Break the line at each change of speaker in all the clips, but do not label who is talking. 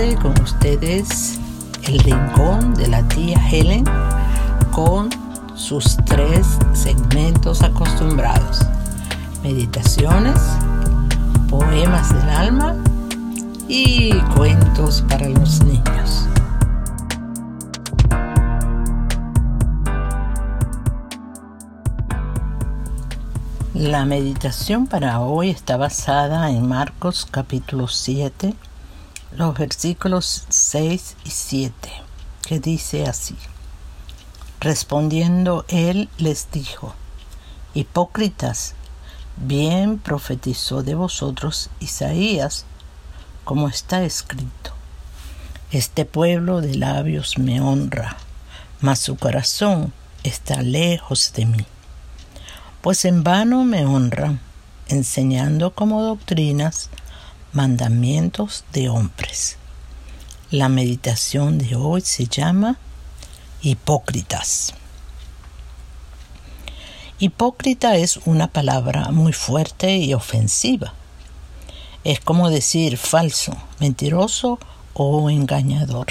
con ustedes el rincón de la tía Helen con sus tres segmentos acostumbrados. Meditaciones, poemas del alma y cuentos para los niños. La meditación para hoy está basada en Marcos capítulo 7, los versículos 6 y 7, que dice así. Respondiendo él les dijo, Hipócritas, bien profetizó de vosotros Isaías, como está escrito. Este pueblo de labios me honra, mas su corazón está lejos de mí pues en vano me honran, enseñando como doctrinas mandamientos de hombres. La meditación de hoy se llama hipócritas. Hipócrita es una palabra muy fuerte y ofensiva. Es como decir falso, mentiroso o engañador.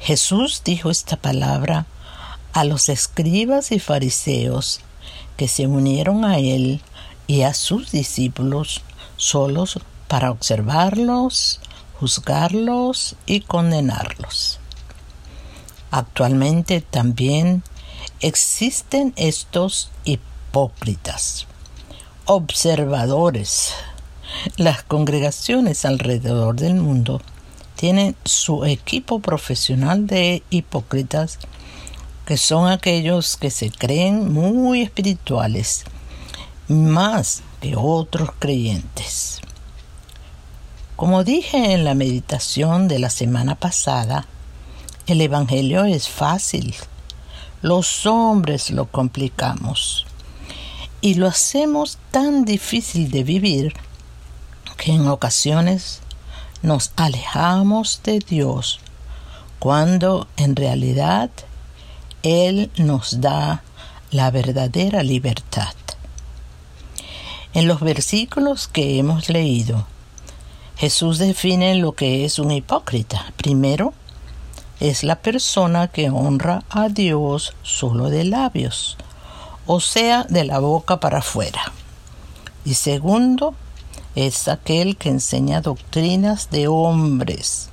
Jesús dijo esta palabra a los escribas y fariseos que se unieron a él y a sus discípulos solos para observarlos, juzgarlos y condenarlos. Actualmente también existen estos hipócritas, observadores. Las congregaciones alrededor del mundo tienen su equipo profesional de hipócritas que son aquellos que se creen muy espirituales, más que otros creyentes. Como dije en la meditación de la semana pasada, el Evangelio es fácil. Los hombres lo complicamos y lo hacemos tan difícil de vivir que en ocasiones nos alejamos de Dios cuando en realidad él nos da la verdadera libertad. En los versículos que hemos leído, Jesús define lo que es un hipócrita. Primero, es la persona que honra a Dios solo de labios, o sea, de la boca para afuera. Y segundo, es aquel que enseña doctrinas de hombres.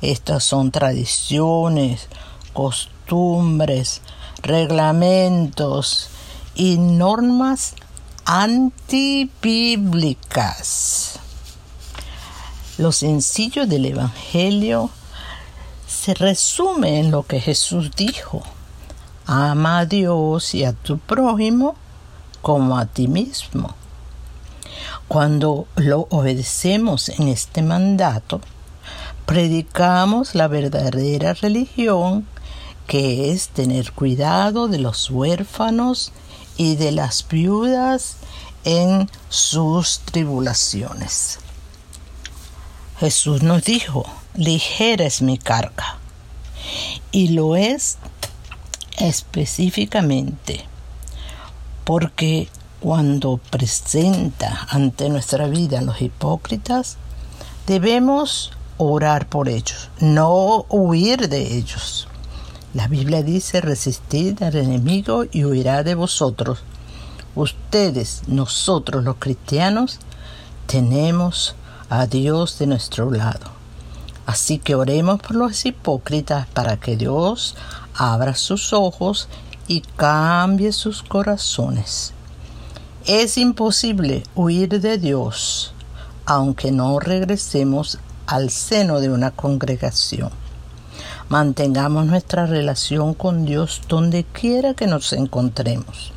Estas son tradiciones, costumbres, reglamentos y normas antibíblicas. Lo sencillo del Evangelio se resume en lo que Jesús dijo. Ama a Dios y a tu prójimo como a ti mismo. Cuando lo obedecemos en este mandato, predicamos la verdadera religión que es tener cuidado de los huérfanos y de las viudas en sus tribulaciones. Jesús nos dijo, ligera es mi carga, y lo es específicamente porque cuando presenta ante nuestra vida los hipócritas, debemos orar por ellos, no huir de ellos. La Biblia dice, resistid al enemigo y huirá de vosotros. Ustedes, nosotros los cristianos, tenemos a Dios de nuestro lado. Así que oremos por los hipócritas para que Dios abra sus ojos y cambie sus corazones. Es imposible huir de Dios aunque no regresemos al seno de una congregación. Mantengamos nuestra relación con Dios donde quiera que nos encontremos.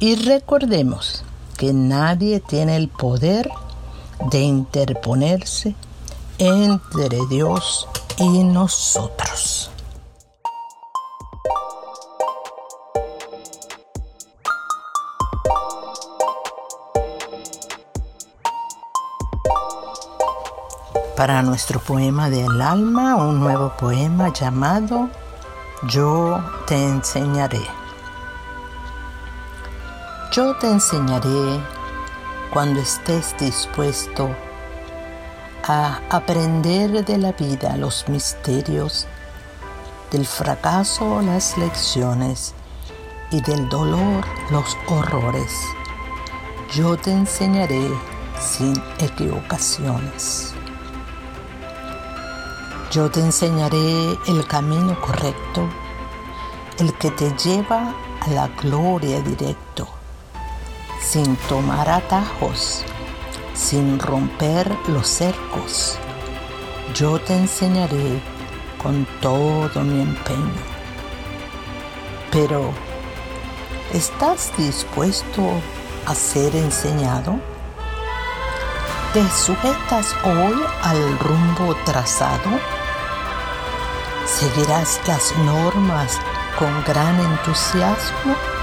Y recordemos que nadie tiene el poder de interponerse entre Dios y nosotros. para nuestro poema del alma, un nuevo poema llamado Yo te enseñaré. Yo te enseñaré cuando estés dispuesto a aprender de la vida los misterios, del fracaso las lecciones y del dolor los horrores. Yo te enseñaré sin equivocaciones. Yo te enseñaré el camino correcto, el que te lleva a la gloria directo, sin tomar atajos, sin romper los cercos. Yo te enseñaré con todo mi empeño. Pero, ¿estás dispuesto a ser enseñado? ¿Te sujetas hoy al rumbo trazado? ¿Seguirás las normas con gran entusiasmo?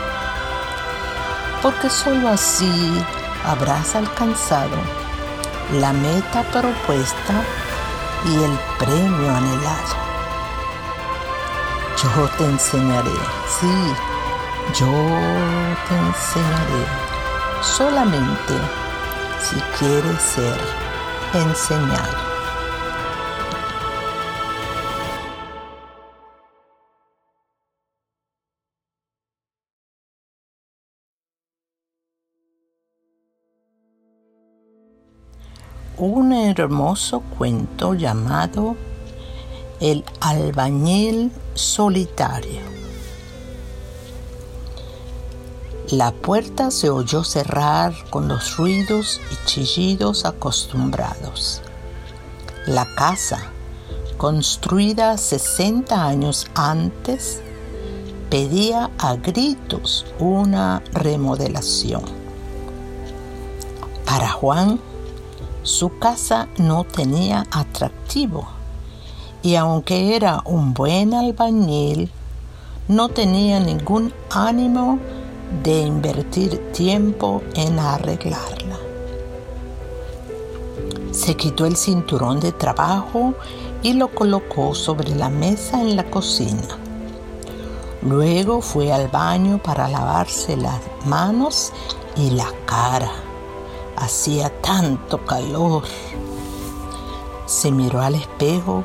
Porque sólo así habrás alcanzado la meta propuesta y el premio anhelado. Yo te enseñaré, sí, yo te enseñaré solamente si quieres ser enseñado. Un hermoso cuento llamado El albañil solitario. La puerta se oyó cerrar con los ruidos y chillidos acostumbrados. La casa, construida 60 años antes, pedía a gritos una remodelación. Para Juan, su casa no tenía atractivo y aunque era un buen albañil, no tenía ningún ánimo de invertir tiempo en arreglarla. Se quitó el cinturón de trabajo y lo colocó sobre la mesa en la cocina. Luego fue al baño para lavarse las manos y la cara. Hacía tanto calor. Se miró al espejo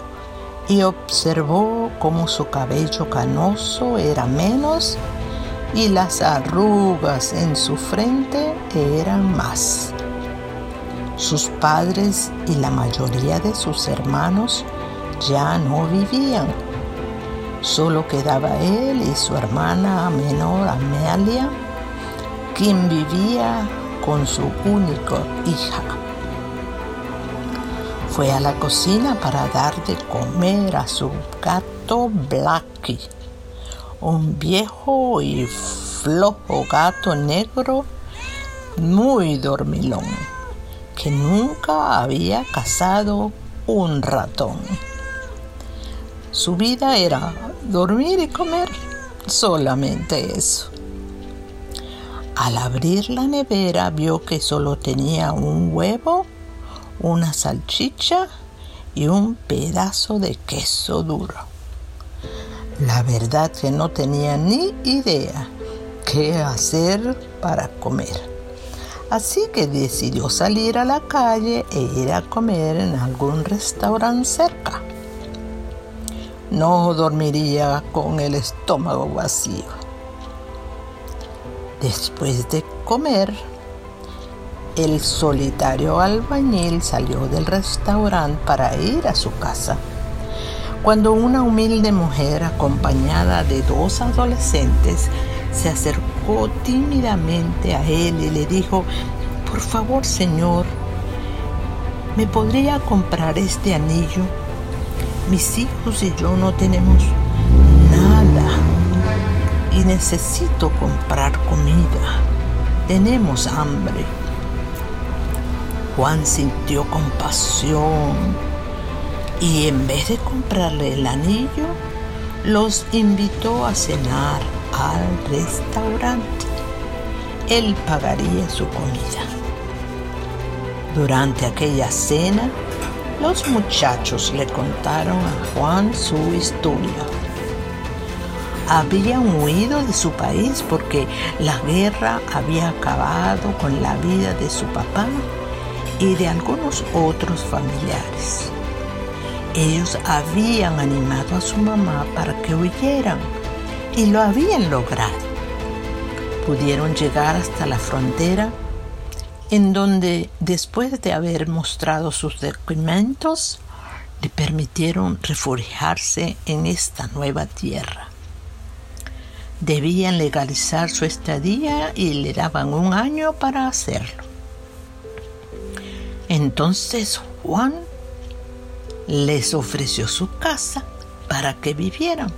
y observó cómo su cabello canoso era menos y las arrugas en su frente eran más. Sus padres y la mayoría de sus hermanos ya no vivían. Solo quedaba él y su hermana menor Amelia, quien vivía con su única hija. Fue a la cocina para dar de comer a su gato Blackie un viejo y flojo gato negro muy dormilón, que nunca había cazado un ratón. Su vida era dormir y comer, solamente eso. Al abrir la nevera vio que solo tenía un huevo, una salchicha y un pedazo de queso duro. La verdad que no tenía ni idea qué hacer para comer. Así que decidió salir a la calle e ir a comer en algún restaurante cerca. No dormiría con el estómago vacío. Después de comer, el solitario albañil salió del restaurante para ir a su casa cuando una humilde mujer acompañada de dos adolescentes se acercó tímidamente a él y le dijo, por favor señor, ¿me podría comprar este anillo? Mis hijos y yo no tenemos y necesito comprar comida. Tenemos hambre. Juan sintió compasión y en vez de comprarle el anillo, los invitó a cenar al restaurante. Él pagaría su comida. Durante aquella cena, los muchachos le contaron a Juan su historia. Habían huido de su país porque la guerra había acabado con la vida de su papá y de algunos otros familiares. Ellos habían animado a su mamá para que huyeran y lo habían logrado. Pudieron llegar hasta la frontera en donde después de haber mostrado sus documentos le permitieron refugiarse en esta nueva tierra. Debían legalizar su estadía y le daban un año para hacerlo. Entonces Juan les ofreció su casa para que vivieran.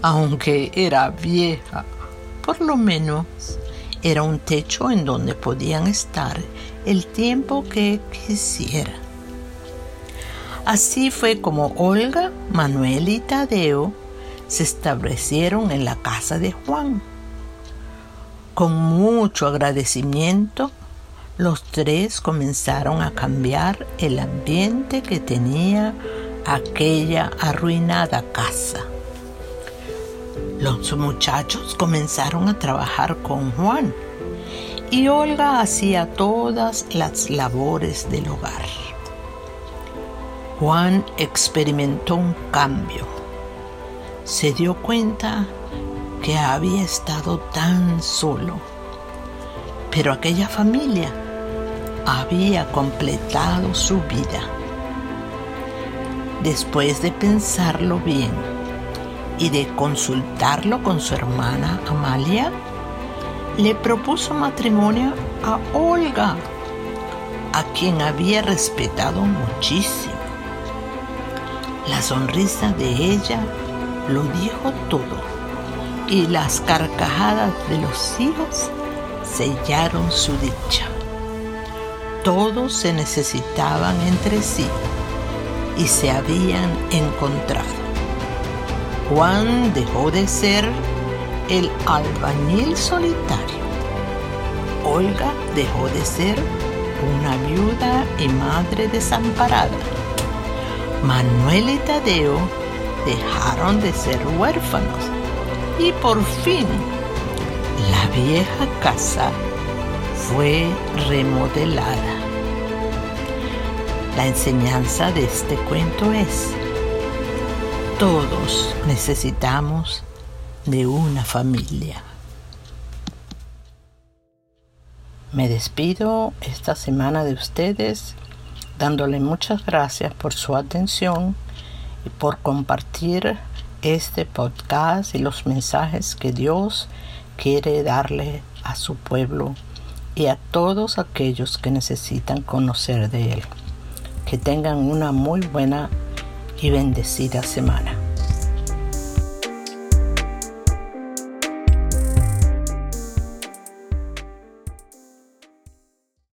Aunque era vieja, por lo menos era un techo en donde podían estar el tiempo que quisieran. Así fue como Olga, Manuel y Tadeo se establecieron en la casa de Juan. Con mucho agradecimiento, los tres comenzaron a cambiar el ambiente que tenía aquella arruinada casa. Los muchachos comenzaron a trabajar con Juan y Olga hacía todas las labores del hogar. Juan experimentó un cambio. Se dio cuenta que había estado tan solo, pero aquella familia había completado su vida. Después de pensarlo bien y de consultarlo con su hermana Amalia, le propuso matrimonio a Olga, a quien había respetado muchísimo. La sonrisa de ella lo dijo todo y las carcajadas de los hijos sellaron su dicha. Todos se necesitaban entre sí y se habían encontrado. Juan dejó de ser el albañil solitario. Olga dejó de ser una viuda y madre desamparada. Manuel y Tadeo dejaron de ser huérfanos y por fin la vieja casa fue remodelada. La enseñanza de este cuento es, todos necesitamos de una familia. Me despido esta semana de ustedes dándole muchas gracias por su atención y por compartir este podcast y los mensajes que Dios quiere darle a su pueblo y a todos aquellos que necesitan conocer de Él. Que tengan una muy buena y bendecida semana.